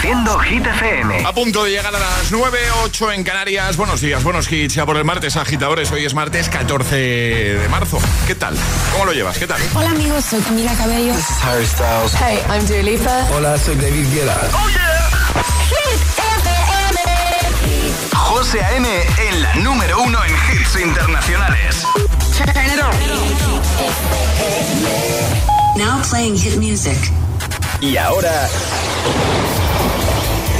Reproduciendo Hit FM. A punto de llegar a las 9, 8 en Canarias. Buenos días, buenos hits. Ya por el martes, agitadores. Hoy es martes 14 de marzo. ¿Qué tal? ¿Cómo lo llevas? ¿Qué tal? Hola amigos, soy Camila Cabello. This is Harry Styles. Hey, I'm Dua Lipa. Hola, soy David Guetta. ¡Oh, yeah! Hit FM. José A.M. en la número uno en hits internacionales. Turn it on. Now playing hit music. Y ahora...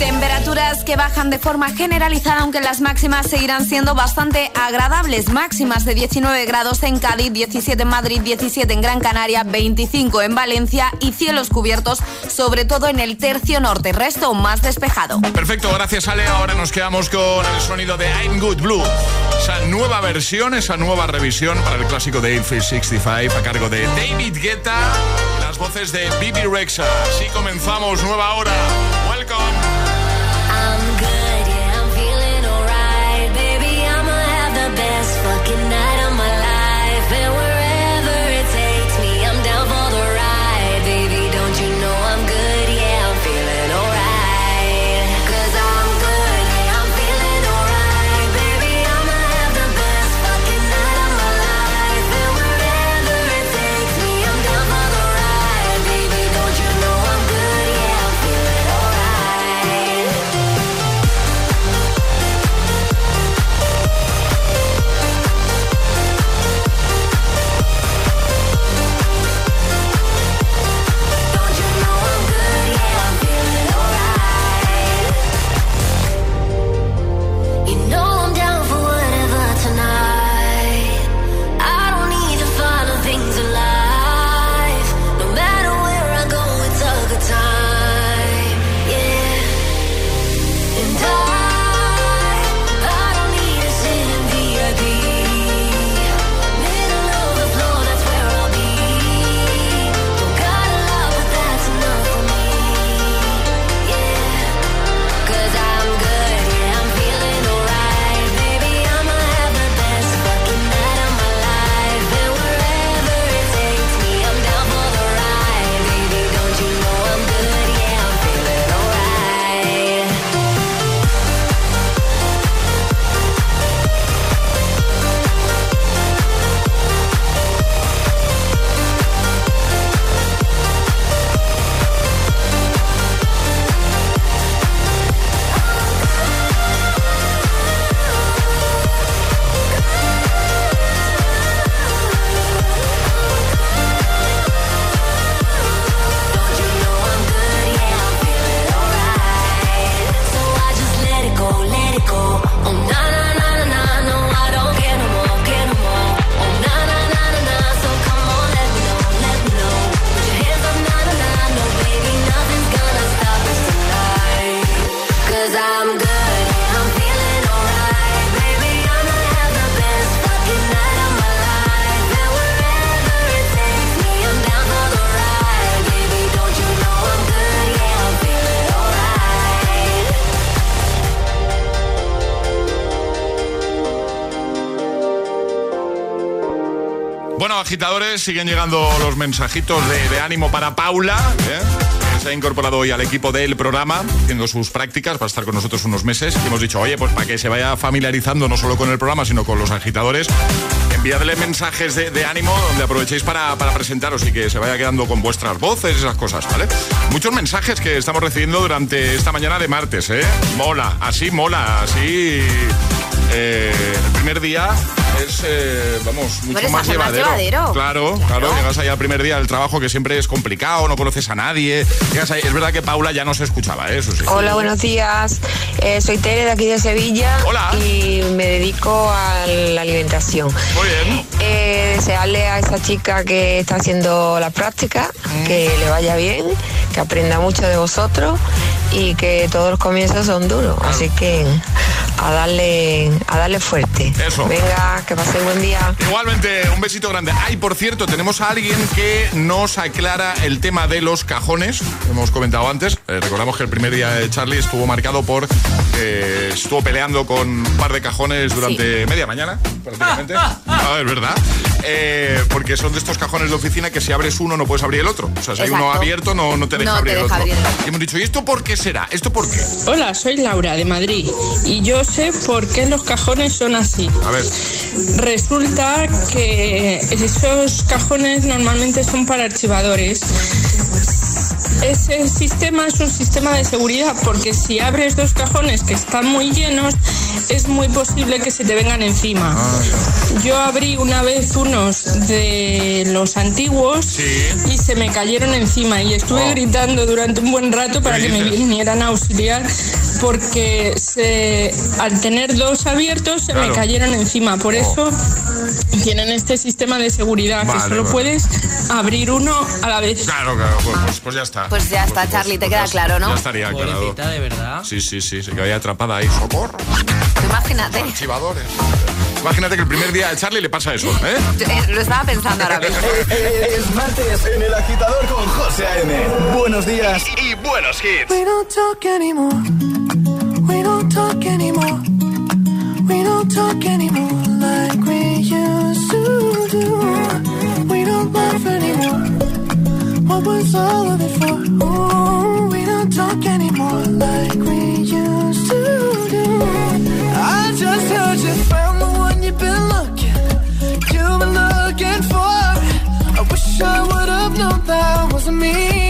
Temperaturas que bajan de forma generalizada, aunque las máximas seguirán siendo bastante agradables. Máximas de 19 grados en Cádiz, 17 en Madrid, 17 en Gran Canaria, 25 en Valencia y cielos cubiertos, sobre todo en el tercio norte. Resto más despejado. Perfecto, gracias Ale. Ahora nos quedamos con el sonido de I'm Good Blue. Esa nueva versión, esa nueva revisión para el clásico de 865 a cargo de David Guetta. Las voces de Bibi Rexa. Así comenzamos, nueva hora. Welcome. Agitadores, siguen llegando los mensajitos de, ánimo para Paula, ¿eh? se ha incorporado hoy al equipo del programa, haciendo sus prácticas, va a estar con nosotros unos meses. Y hemos dicho, oye, pues para que se vaya familiarizando no solo con el programa, sino con los agitadores, enviadle mensajes de, de ánimo donde aprovechéis para, para presentaros y que se vaya quedando con vuestras voces, esas cosas, ¿vale? Muchos mensajes que estamos recibiendo durante esta mañana de martes, ¿eh? Mola, así mola, así... eh, el primer día es, eh, vamos, mucho más llevadero. Claro, claro, Claro. llegas ahí al primer día del trabajo que siempre es complicado, no conoces a nadie. Llegas ahí- es verdad que Paula ya no se escuchaba, ¿eh? eso sí. Hola, buenos días. Eh, soy Tere de aquí de Sevilla Hola. y me dedico a la alimentación. Muy bien. Eh, desearle a esa chica que está haciendo la práctica que le vaya bien, que aprenda mucho de vosotros y que todos los comienzos son duros. Así que a darle, a darle fuerte. Eso. Venga, que paséis buen día. Igualmente, un besito grande. Ay, por cierto, tenemos a alguien que nos aclara el tema de los cajones. Hemos comentado antes. Eh, recordamos que el primer día de Charlie estuvo marcado por. eh, estuvo peleando con un par de cajones durante media mañana, prácticamente. Ah, es verdad. Eh, porque son de estos cajones de oficina que si abres uno no puedes abrir el otro. O sea, si hay uno abierto no, no te deja No te el deja otro. abrir el otro. Y hemos dicho, ¿y esto por qué será? ¿Esto por qué? Hola, soy Laura de Madrid y yo sé por qué los cajones son así. A ver. Resulta que esos cajones normalmente son para archivadores. Ese sistema es un sistema de seguridad porque si abres dos cajones que están muy llenos es muy posible que se te vengan encima. Yo abrí una vez unos de los antiguos Sí. y se me cayeron encima y estuve Oh. gritando durante un buen rato para ¿Qué que me vinieran a auxiliar porque se, al tener dos abiertos se Claro. me cayeron encima. Por Oh. eso tienen este sistema de seguridad Vale, que solo vale. puedes abrir uno a la vez. Claro, claro, pues- pues ya está. Pues ya está, Charlie, te queda ya- claro, ¿no? Ya estaría aclarado. De verdad. Sí, sí, sí, se quedó atrapada ahí. ¡Socorro! Imagínate. Archivadores. Imagínate que el primer día de Charlie le pasa eso, ¿eh? Eh, Lo estaba pensando ahora mismo. Es martes en el agitador con José A.M. Buenos días y buenos hits. We don't talk anymore. We don't talk anymore. We don't talk anymore Was all of it for? Ooh, we don't talk anymore like we used to do. I just heard you found the one you've been looking. You've been looking for. I wish I would have known that wasn't me.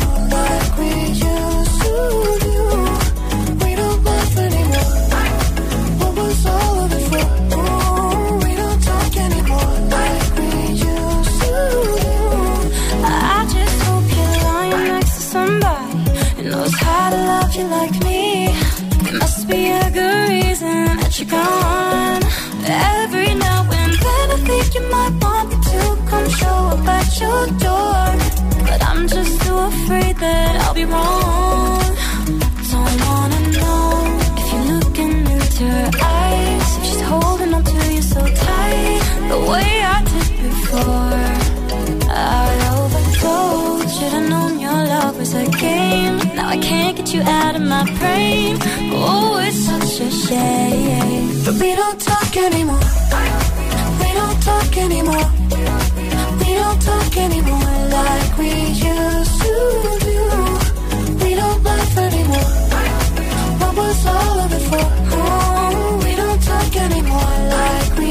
your door. But I'm just too afraid that I'll be wrong. Don't wanna know if you're looking into her eyes. She's holding on to you so tight, the way I did before. I overdosed. Should've known your love was a game. Now I can't get you out of my brain. Oh, it's such a shame. But we don't talk anymore. We don't talk anymore. We don't talk anymore like we used to do. We don't laugh anymore. What was all of it for? Oh, we don't talk anymore like we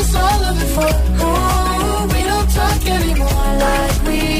Was all of it for? Oh, we don't talk anymore like we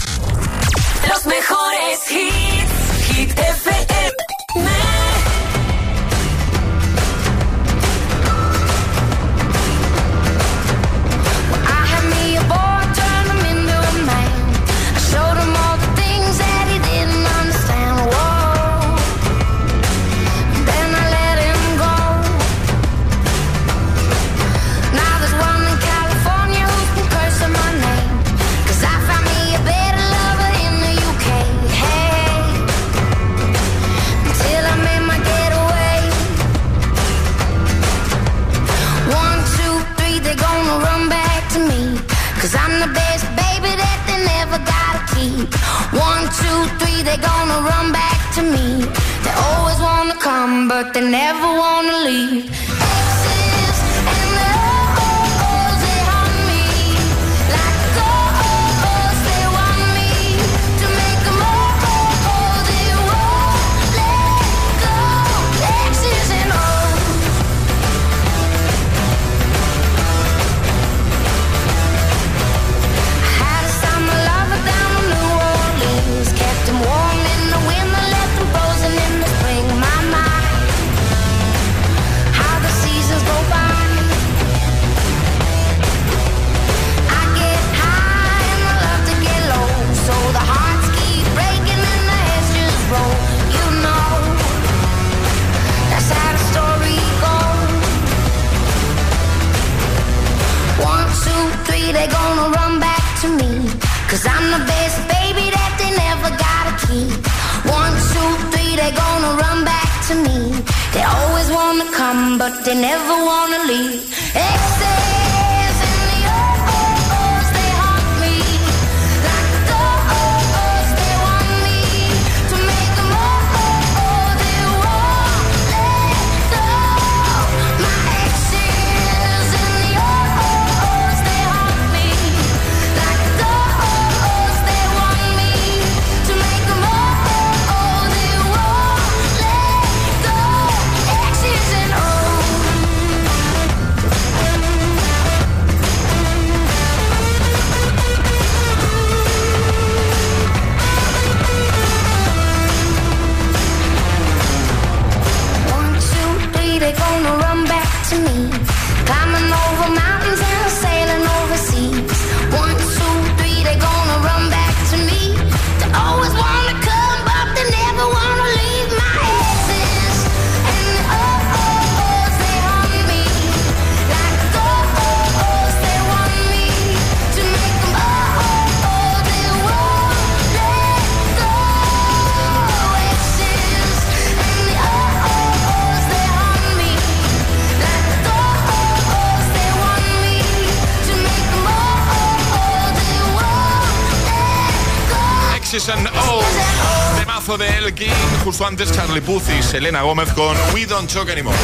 Justo antes Charlie Puth y Selena Gómez con We Don't Talk Anymore.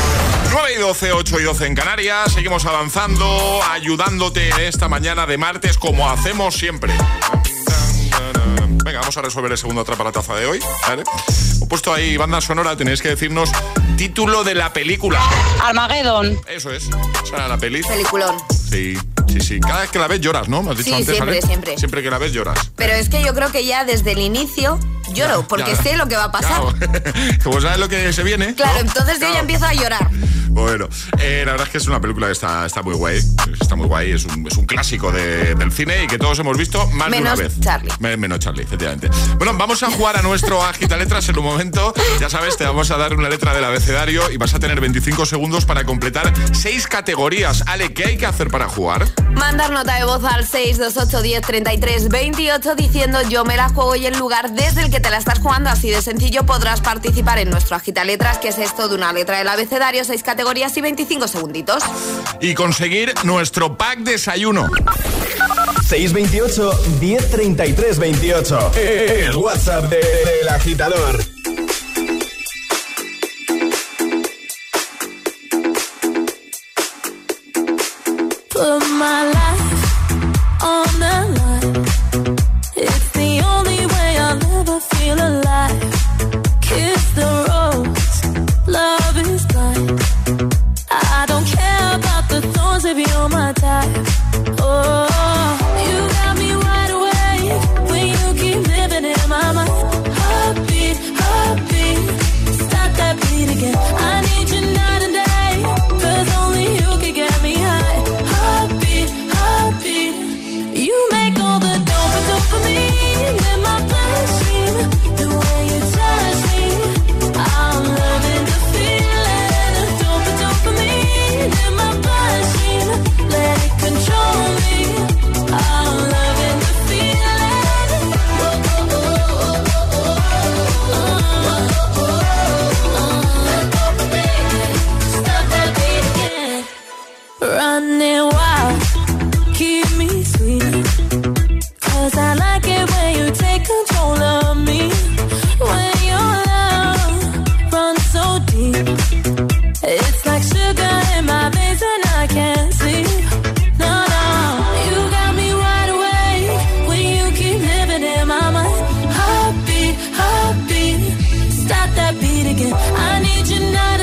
9 y 12, 8 y 12 en Canarias. Seguimos avanzando, ayudándote esta mañana de martes como hacemos siempre. Venga, vamos a resolver el segundo atrapa la taza de hoy. ¿vale? He puesto ahí banda sonora, tenéis que decirnos título de la película. Armageddon. Eso es. Esa era la peli. Peliculón. Sí, sí, sí. Cada vez que la ves lloras, ¿no? Me has dicho Sí, antes, siempre, siempre. Siempre que la ves lloras. Pero es que yo creo que ya desde el inicio lloro, porque Ya. sé lo que va a pasar. Claro. Como sabes lo que se viene. Claro, ¿no? entonces yo ya empiezo a llorar. Bueno, eh, la verdad es que es una película que está, está muy guay. Está muy guay. Es un, es un clásico de- del cine y que todos hemos visto más Menos de una vez. Charlie. Me- menos Charlie, efectivamente. Bueno, vamos a jugar a nuestro agita letras en un momento. Ya sabes, te vamos a dar una letra del abecedario y vas a tener 25 segundos para completar seis categorías. Ale, ¿qué hay que hacer para jugar? Mandar nota de voz al 628 10 33 28 diciendo yo me la juego y el lugar desde el que te la estás jugando. Así de sencillo podrás participar en nuestro agita letras, que es esto de una letra del abecedario, seis categorías y 25 segunditos. Y conseguir nuestro pack desayuno. 628 1033 28. El WhatsApp de- del agitador. Put my life need you now.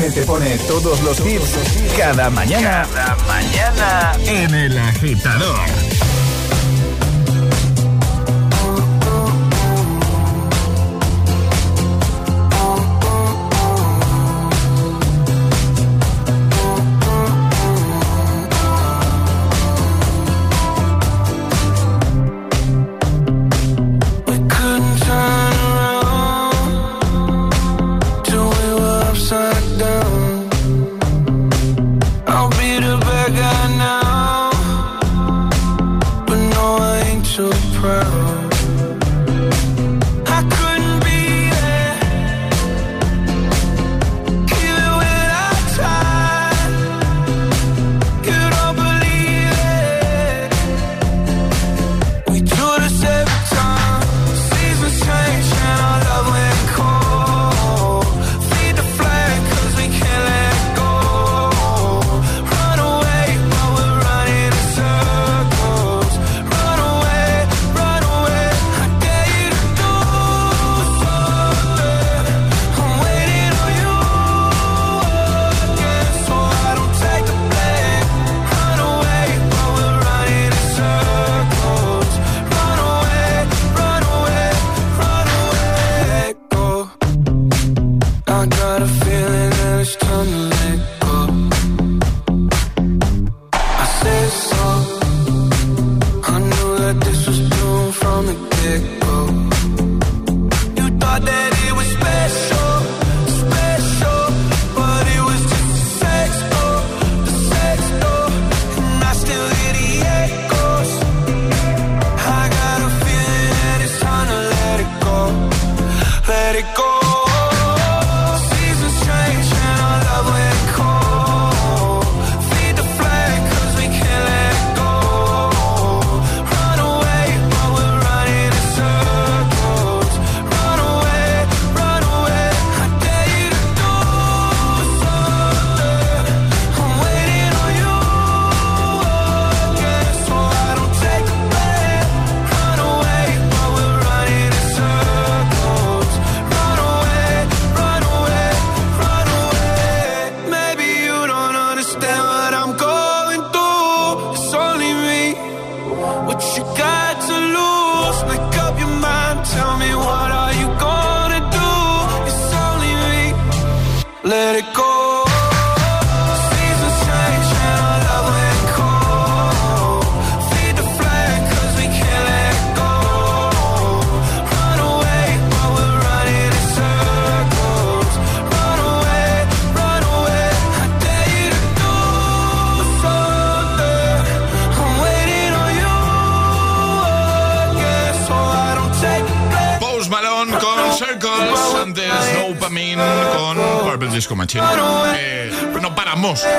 A.M. te pone todos los hits cada mañana, cada mañana en el agitador.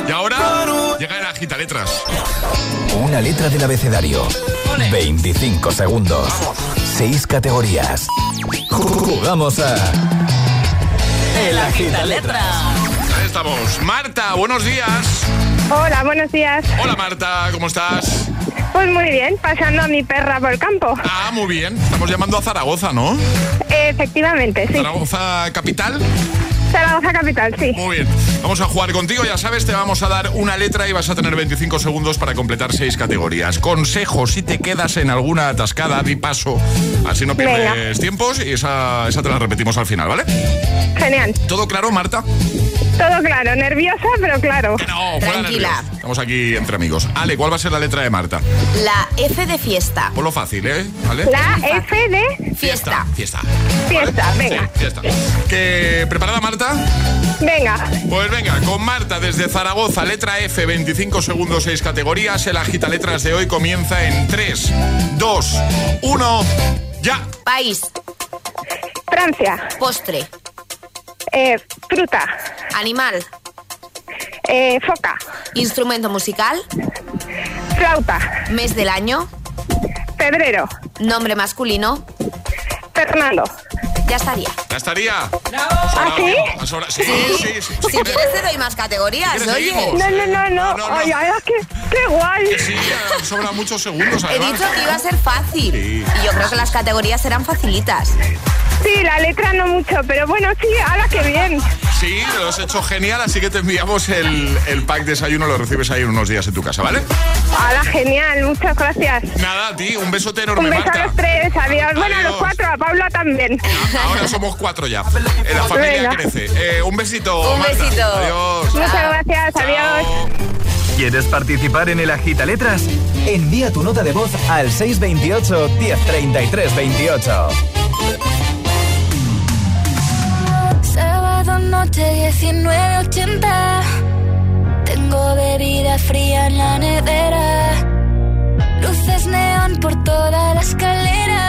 Y ahora llega el agita letras. Una letra del abecedario. 25 segundos. 6 categorías. Jugamos a. El agita letras. Ahí estamos. Marta, buenos días. Hola, buenos días. Hola Marta, ¿cómo estás? Pues muy bien, pasando a mi perra por el campo. Ah, muy bien. Estamos llamando a Zaragoza, ¿no? Efectivamente, sí. Zaragoza capital. Zaragoza capital, sí. Muy bien. Vamos a jugar contigo, ya sabes, te vamos a dar una letra y vas a tener 25 segundos para completar seis categorías. Consejo, si te quedas en alguna atascada, di paso. Así no pierdes Venga. tiempos y esa, esa te la repetimos al final, ¿vale? Genial. ¿Todo claro, Marta? Todo claro, nerviosa, pero claro. No, fuera Tranquila. Estamos aquí entre amigos. Ale, ¿cuál va a ser la letra de Marta? La F de fiesta. Ponlo fácil, ¿eh? ¿Vale? La F de Fiesta. Fiesta. fiesta, ¿Vale? venga. Sí, fiesta. ¿Que, ¿Preparada, Marta? Venga, Pues venga, con Marta desde Zaragoza, letra F, 25 segundos, 6 categorías. El agita letras de hoy comienza en 3, 2, 1, ya. País. Francia, Postre. Eh, fruta, Animal. eh, foca, Instrumento musical. flauta, Mes del año. febrero, Nombre masculino. Fernando. Ya estaría. Ya estaría. ¿Ah, sí? Sí, sí, sí. Si quieres te doy más categorías, ¿Quieres oye. No, no, no, no. No, no, no. Ay, ay, qué, qué guay. Que sí, han sobrado muchos segundos, He dicho que iba a ser fácil. Sí. Y yo creo que las categorías serán facilitas. Sí, la letra no mucho, pero bueno, sí, ahora qué bien. Sí, lo has hecho genial, así que te enviamos el, el pack desayuno, lo recibes ahí en unos días en tu casa, ¿vale? Ahora genial, muchas gracias. Nada, a ti, un besote enorme, Un beso a los tres, adiós. Bueno, a los Adiós. cuatro, a Paula también. Ahora somos cuatro ya. Eh, La familia Venga. crece. Eh, un besito. Un Marta. besito. Adiós. Muchas gracias, adiós. ¿Quieres participar en el agita letras? Envía tu nota de voz al 628 1033 28. Sábado noche 1980. Tengo bebida fría en la nevera. Luces neón por toda la escalera.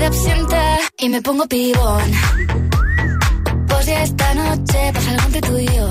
De absenta. Y me pongo pibón. Pues ya esta noche pasa algo entre tú y yo.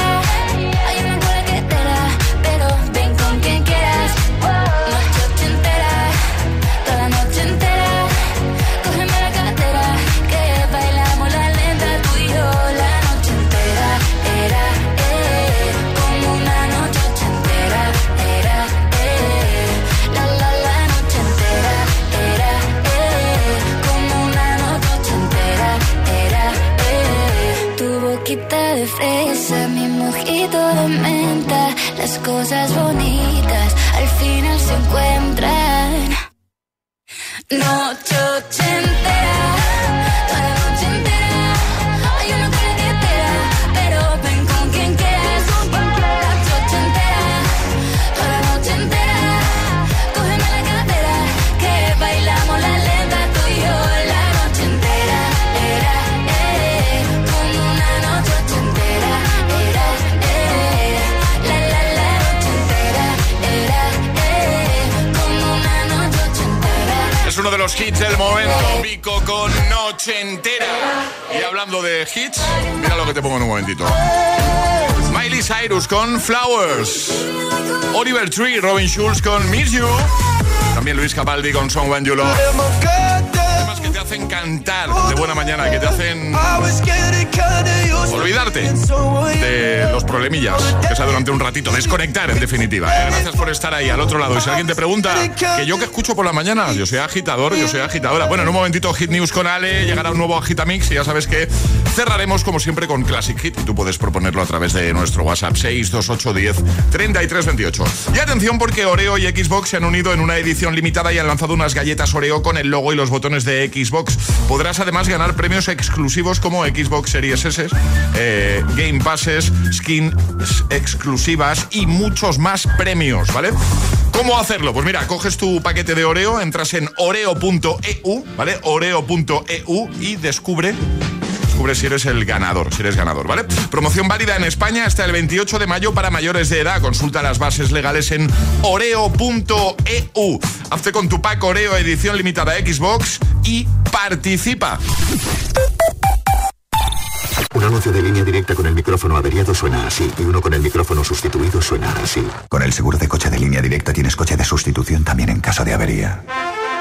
Cosas bonitas al final se encuentran. Noche de hits, mira lo que te pongo en un momentito. Miley Cyrus con Flowers. Oliver Tree, Robin Schulz con Miss You. También Luis Capaldi con When You Love. Cantar de buena mañana, que te hacen olvidarte de los problemillas, que sea durante un ratito, desconectar en definitiva. ¿eh? Gracias por estar ahí al otro lado. Y si alguien te pregunta, que yo que escucho por la mañana, yo soy agitador, yo soy agitadora. Bueno, en un momentito Hit News con Ale, llegará un nuevo Agitamix y ya sabes que cerraremos como siempre con Classic Hit y tú puedes proponerlo a través de nuestro WhatsApp 62810 3328. Y atención porque Oreo y Xbox se han unido en una edición limitada y han lanzado unas galletas Oreo con el logo y los botones de Xbox. Podrás además ganar premios exclusivos como Xbox Series S, eh, Game Passes, skins exclusivas y muchos más premios, ¿vale? ¿Cómo hacerlo? Pues mira, coges tu paquete de Oreo, entras en oreo.eu, ¿vale? Oreo.eu y descubre si eres el ganador, si eres ganador, ¿vale? Promoción válida en España hasta el 28 de mayo para mayores de edad. Consulta las bases legales en oreo.eu. Hazte con tu pack Oreo edición limitada Xbox y participa. Un anuncio de línea directa con el micrófono averiado suena así y uno con el micrófono sustituido suena así. Con el seguro de coche de línea directa tienes coche de sustitución también en caso de avería.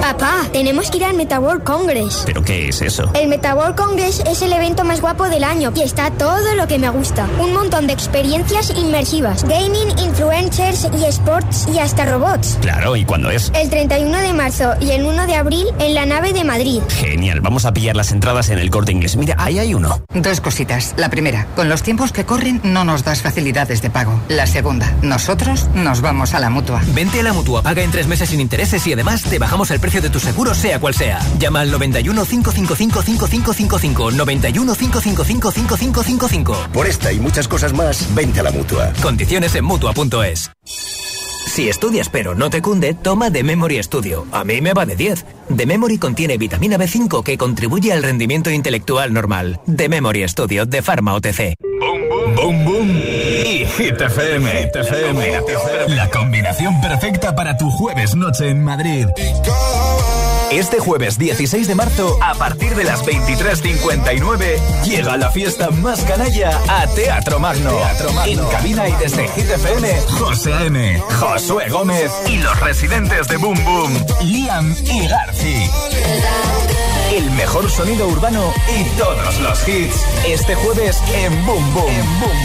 Papá, tenemos que ir al MetaWorld Congress. ¿Pero qué es eso? El MetaWorld Congress es el evento más guapo del año y está todo lo que me gusta. Un montón de experiencias inmersivas, gaming, influencers y sports y hasta robots. Claro, ¿y cuándo es? El 31 de marzo y el 1 de abril en la nave de Madrid. Genial, vamos a pillar las entradas en el corte inglés. Mira, ahí hay uno. Dos cositas. La primera, con los tiempos que corren no nos das facilidades de pago. La segunda, nosotros nos vamos a la mutua. Vente a la mutua, paga en tres meses sin intereses y además te bajamos el precio de tu seguro, sea cual sea. Llama al 91 555 5555. 91 555 5555. Por esta y muchas cosas más, vente a la mutua. Condiciones en mutua.es. Si estudias pero no te cunde, toma The Memory Studio. A mí me va de 10. The Memory contiene vitamina B5 que contribuye al rendimiento intelectual normal. The Memory Studio de Pharma OTC. Boom, boom, boom. Y Hit FM. Hit FM. La combinación perfecta para tu jueves noche en Madrid. Este jueves 16 de marzo, a partir de las 23.59, llega la fiesta más canalla a Teatro Magno. En cabina y desde Hit FM, José A.M., Josué Gómez y los residentes de Boom Boom, Liam y Garci. El mejor sonido urbano y todos los hits. Este jueves en Boom Boom,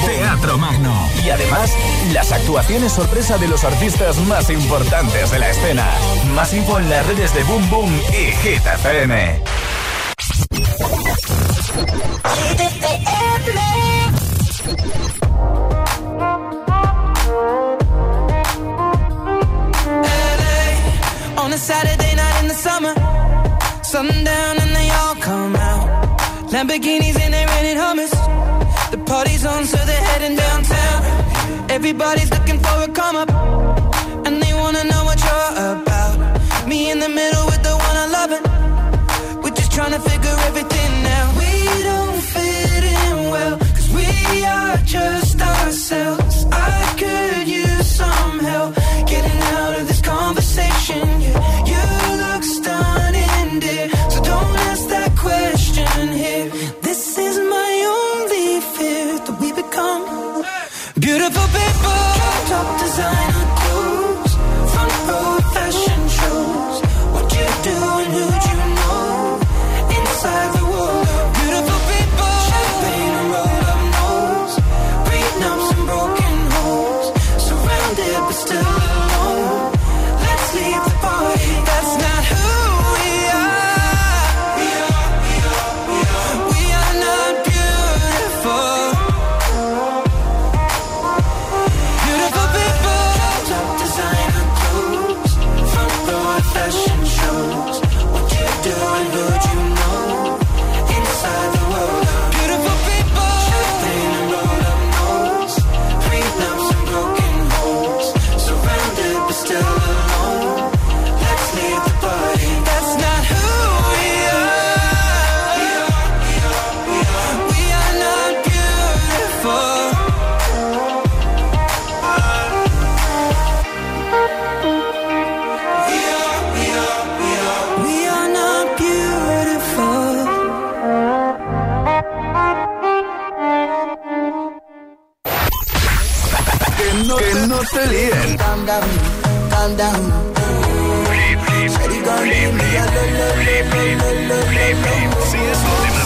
Teatro Magno. Y además, las actuaciones sorpresa de los artistas más importantes de la escena. Más info en las redes de Boom Boom y Hit FM. Saturday Sundown and they all come out. Lamborghinis and they're rented hummus. The party's on, so they're heading downtown. Everybody's looking for a come up, and they wanna know what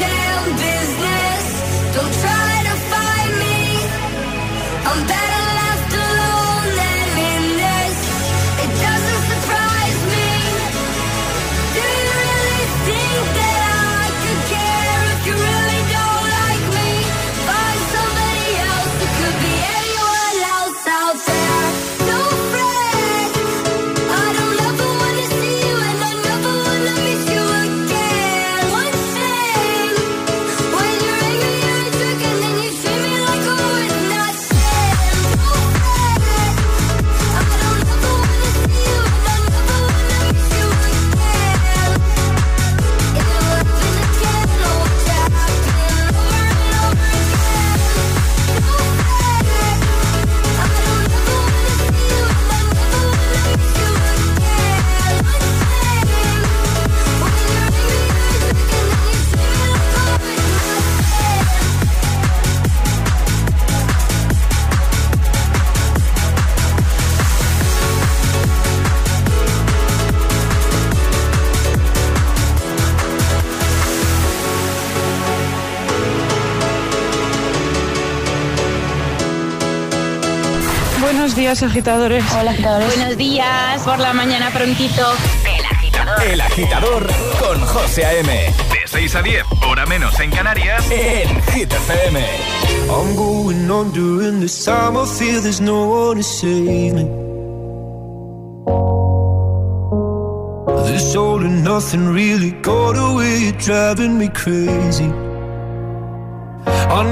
dead días, agitadores. Hola, agitadores. Buenos días, por la mañana prontito. El agitador. El agitador con José A.M. De 6 a 10, hora menos en Canarias, en Hit FM. I'm going on during this time, I feel there's no one to save me. This all and nothing really got away, driving me crazy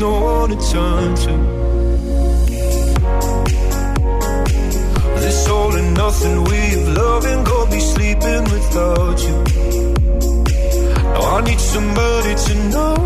no one to turn to. This all and nothing we've loving, go be sleeping without you. Now I need somebody to know.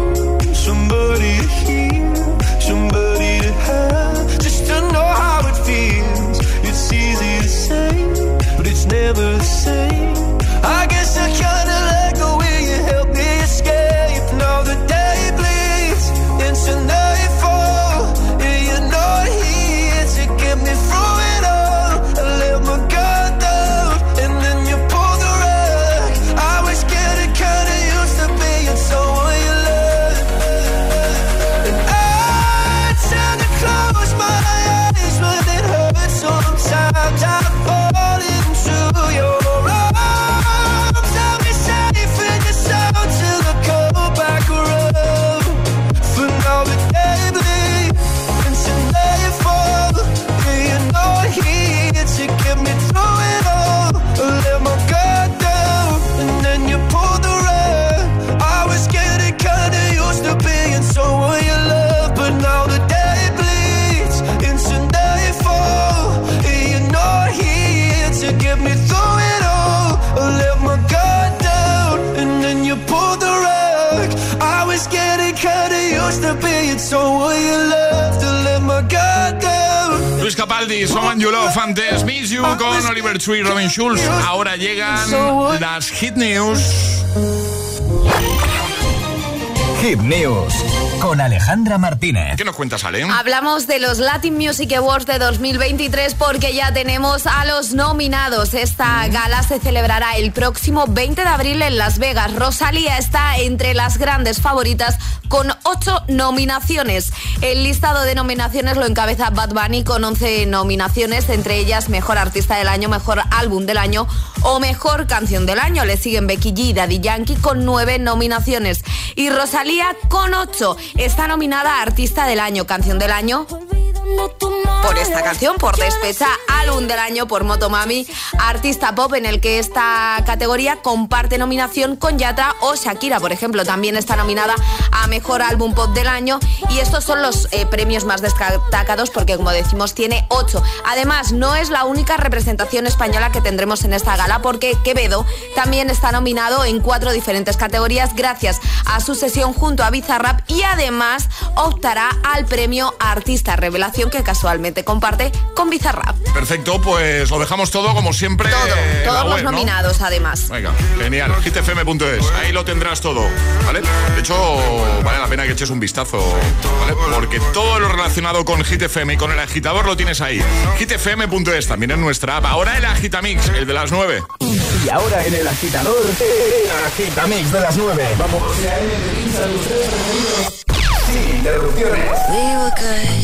Luis Capaldi, Someone You Love, antes Miss You con Oliver Tree y Robin Schulz. Ahora llegan las Hit News. Hit News con Alejandra Martínez. ¿Qué nos cuentas, Ale? Hablamos de los Latin Music Awards de 2023 porque ya tenemos a los nominados. Esta gala se celebrará el próximo 20 de abril en Las Vegas. Rosalía está entre las grandes favoritas con ocho nominaciones. El listado de nominaciones lo encabeza Bad Bunny con 11 nominaciones, entre ellas Mejor Artista del Año, Mejor Álbum del Año o Mejor Canción del Año. Le siguen Becky G y Daddy Yankee con nueve nominaciones. Y Rosalía con ocho. Está nominada a Artista del Año, Canción del Año, por esta canción, por Despecha, álbum del año por Motomami, artista pop en el que esta categoría comparte nominación con Yatra o Shakira, por ejemplo, también está nominada a mejor álbum pop del año y estos son los eh, premios más destacados porque como decimos tiene ocho. Además, no es la única representación española que tendremos en esta gala porque Quevedo también está nominado en cuatro diferentes categorías gracias a su sesión junto a Bizarrap y además optará al premio Artista Revelación que casualmente comparte con Bizarrap. Perfecto, pues lo dejamos todo como siempre. Todo, eh, todos los web, ¿no? nominados además. Venga, genial. hitfm.es, ahí lo tendrás todo, ¿vale? De hecho, vale la pena que eches un vistazo, ¿vale? Porque todo lo relacionado con Hit FM y con el agitador lo tienes ahí. hitfm.es, también en nuestra app. Ahora el Agitamix, el de las 9. Y ahora en el agitador, el agitamix de las 9. Vamos. Sin interrupciones. We were good,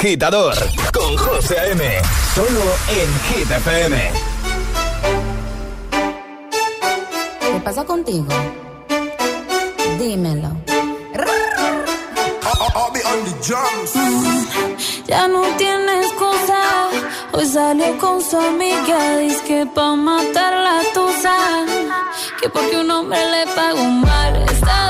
agitador con José A.M. Solo en Hit FM. pasa contigo? Dímelo. Mm, Ya no tiene excusa. Hoy salió con su amiga. Dice que pa' matar la tusa. Que porque un hombre le pagó mal. Está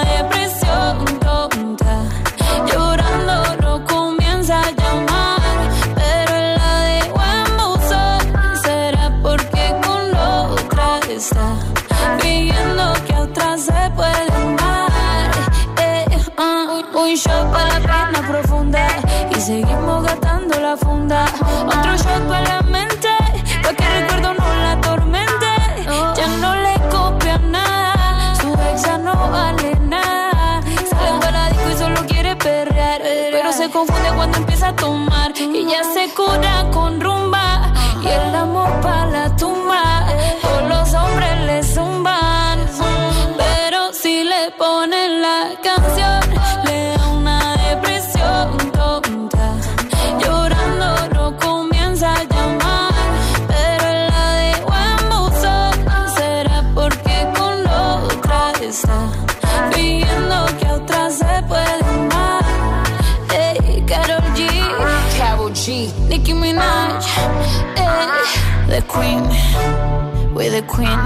la funda. Otro shot para la mente, pa' que el recuerdo no la atormente. Ya no le copia nada, su ex ya no vale nada. Sale para disco y solo quiere perrear, pero se confunde cuando empieza a tomar. Y ya se cura con rumba y el amor para la tumba. Minaj, hey, the Queen, we're the Queen.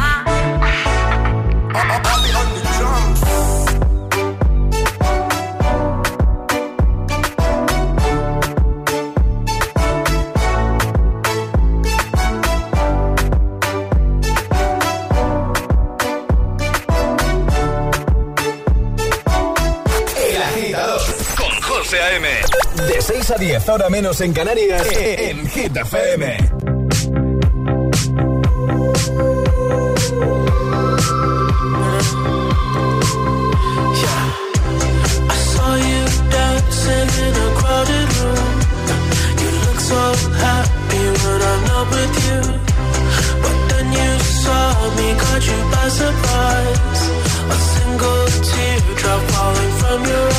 6 a 10, ahora menos en Canarias, en Hit FM. I saw you dancing in a crowded room. You look so happy when I'm not with you. But then you saw me, caught you by surprise. A single teardrop falling from your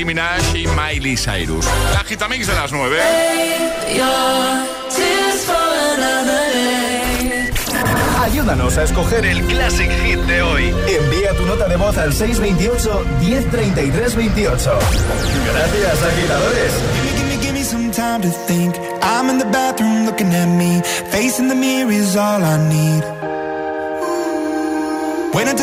Nicki Minaj y Miley Cyrus. La Gitamix de las 9. Ayúdanos a escoger el Classic Hit de hoy. Envía tu nota de voz al 628 1033 28. Gracias, agitadores. Some time to think. I'm in the bathroom looking at me. Facing the mirror is all I need.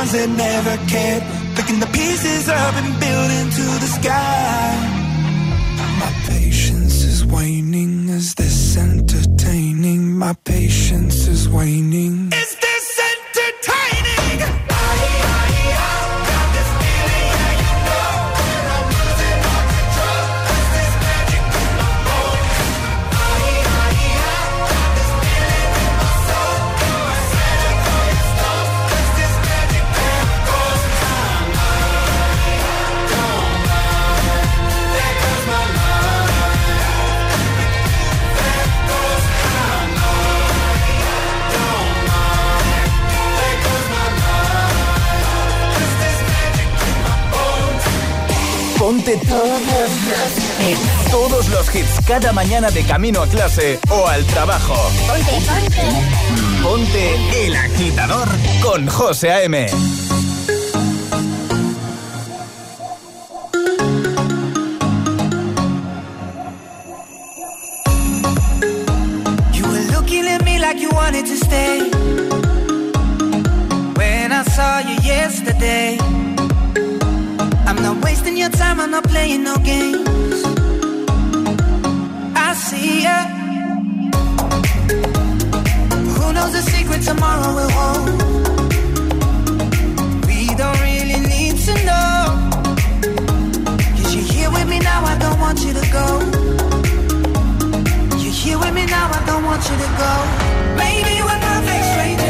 Ones that never cared, picking the pieces up and building to the sky. Todos los hits. Todos los hits cada mañana de camino a clase o al trabajo. Ponte, ponte. Ponte el agitador con José A.M. You wasting your time, I'm not playing no games. I see ya. Who knows the secret tomorrow will hold? We don't really need to know. Cause you're here with me now, I don't want you to go. You're here with me now, I don't want you to go. Maybe we're perfect strangers.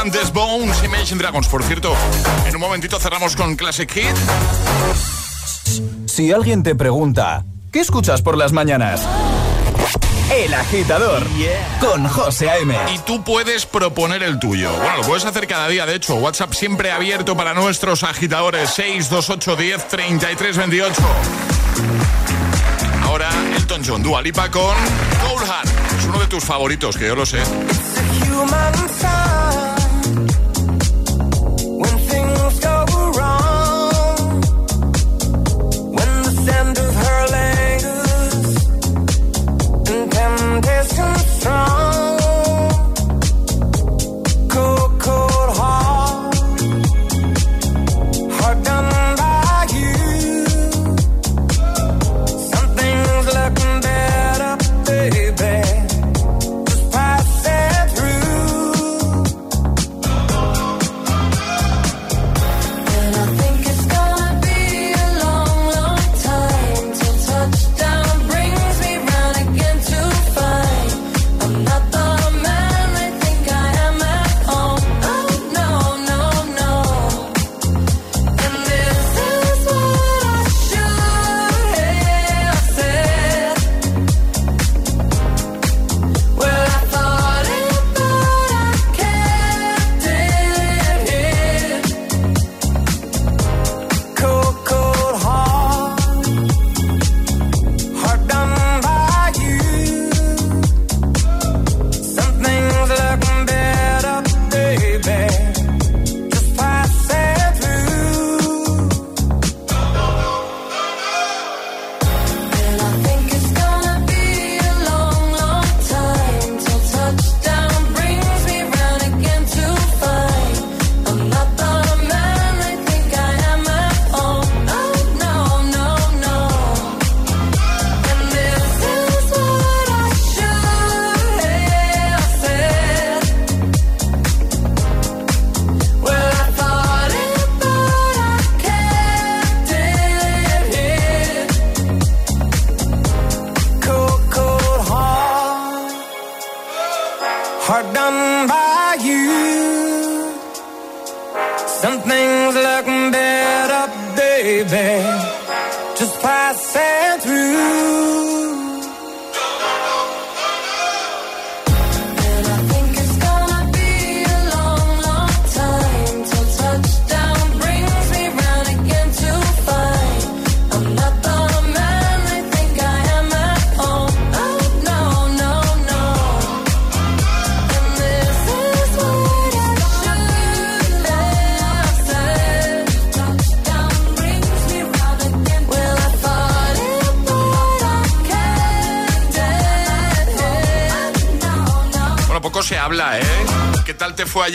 And The Bones, Imagine Dragons. Por cierto, en un momentito cerramos con Classic Hit. Si alguien te pregunta, ¿qué escuchas por las mañanas? El agitador con José A.M. Y tú puedes proponer el tuyo. Bueno, lo puedes hacer cada día, de hecho. WhatsApp siempre abierto para nuestros agitadores. 628 10 33 28. Ahora Elton John, Dua Lipa con Cold Heart. Es uno de tus favoritos, que yo lo sé. human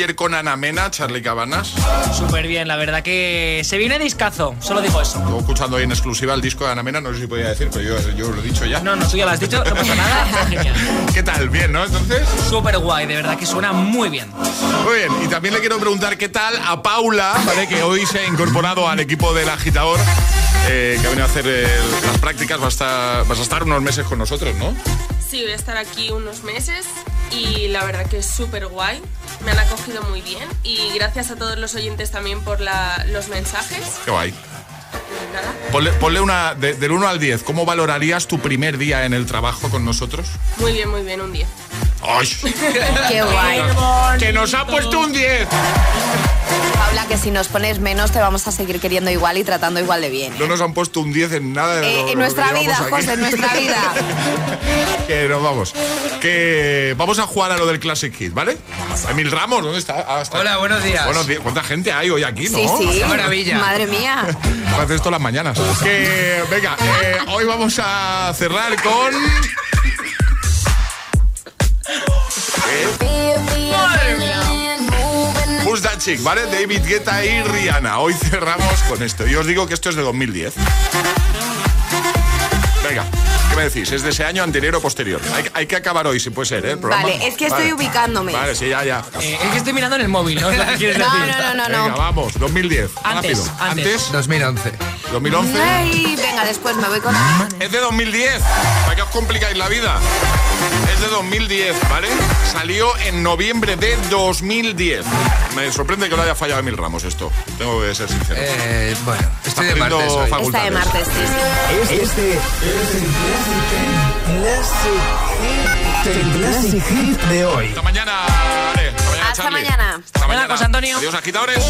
ayer con Ana Mena, Charlie Cabanas? Súper bien, la verdad que se viene discazo, solo digo eso. Estuve escuchando hoy en exclusiva el disco de Ana Mena, no sé si podía decir, pero yo, yo lo he dicho ya. No, no, tú ya lo has dicho, no pasa nada, está genial. ¿Qué tal? Bien, ¿no? Entonces. Súper guay, de verdad que suena muy bien. Muy bien, y también le quiero preguntar qué tal a Paula, ¿vale? que hoy se ha incorporado al equipo del agitador, eh, que ha venido a hacer eh, las prácticas, vas a, estar, vas a estar unos meses con nosotros, ¿no? Sí, voy a estar aquí unos meses y la verdad que es súper guay. Me han acogido muy bien y gracias a todos los oyentes también por la- los mensajes. Qué guay. nada. Ponle, ponle una, de- del 1 al 10, ¿cómo valorarías tu primer día en el trabajo con nosotros? Muy bien, muy bien, un 10. ¡Ay! Qué guay. ¡Que nos ha puesto un 10! Paula, que si nos pones menos te vamos a seguir queriendo igual y tratando igual de bien. No nos han puesto un 10 en nada de Eh, lo- en lo nuestra que vida, aquí. José, en nuestra vida. que nos vamos. Que vamos a jugar a lo del Classic Hit, ¿vale? Emil Ramos, ¿dónde está? Ah, está. Hola, buenos días. Buenos días. ¿Cuánta gente hay hoy aquí, no? Sí, sí. Qué maravilla. Madre mía. Hace esto las mañanas. Que, venga, eh, hoy vamos a cerrar con. Who's That Chick, ¿vale? David Guetta y Rihanna. Hoy cerramos con esto. Y os digo que esto es de 2010. Venga, ¿qué me decís? ¿Es de ese año anterior o posterior? Hay, hay que acabar hoy, si puede ser, ¿eh? El. Vale, es que estoy Vale. ubicándome. Vale, sí, ya, ya. Eh, es que estoy mirando en el móvil, ¿no? Es lo que quieres No, decir. no, no, no, Venga, vamos, 2010. Antes, rápido. antes. 2011. 2011. Ay, venga, después me voy con... Es de 2010. ¿Para qué os complicáis la vida? Es de 2010, ¿vale? Salió en noviembre de 2010. Me sorprende que lo haya fallado Emil Ramos esto. Tengo que ser sincero. Eh, bueno, estoy de martes hoy. Está de martes, sí. Este es el Classic, Classic, Classic Hit de hoy. Hasta mañana, Ale. Hasta mañana, Hasta mañana. Hasta Mañana. Adiós, agitadores.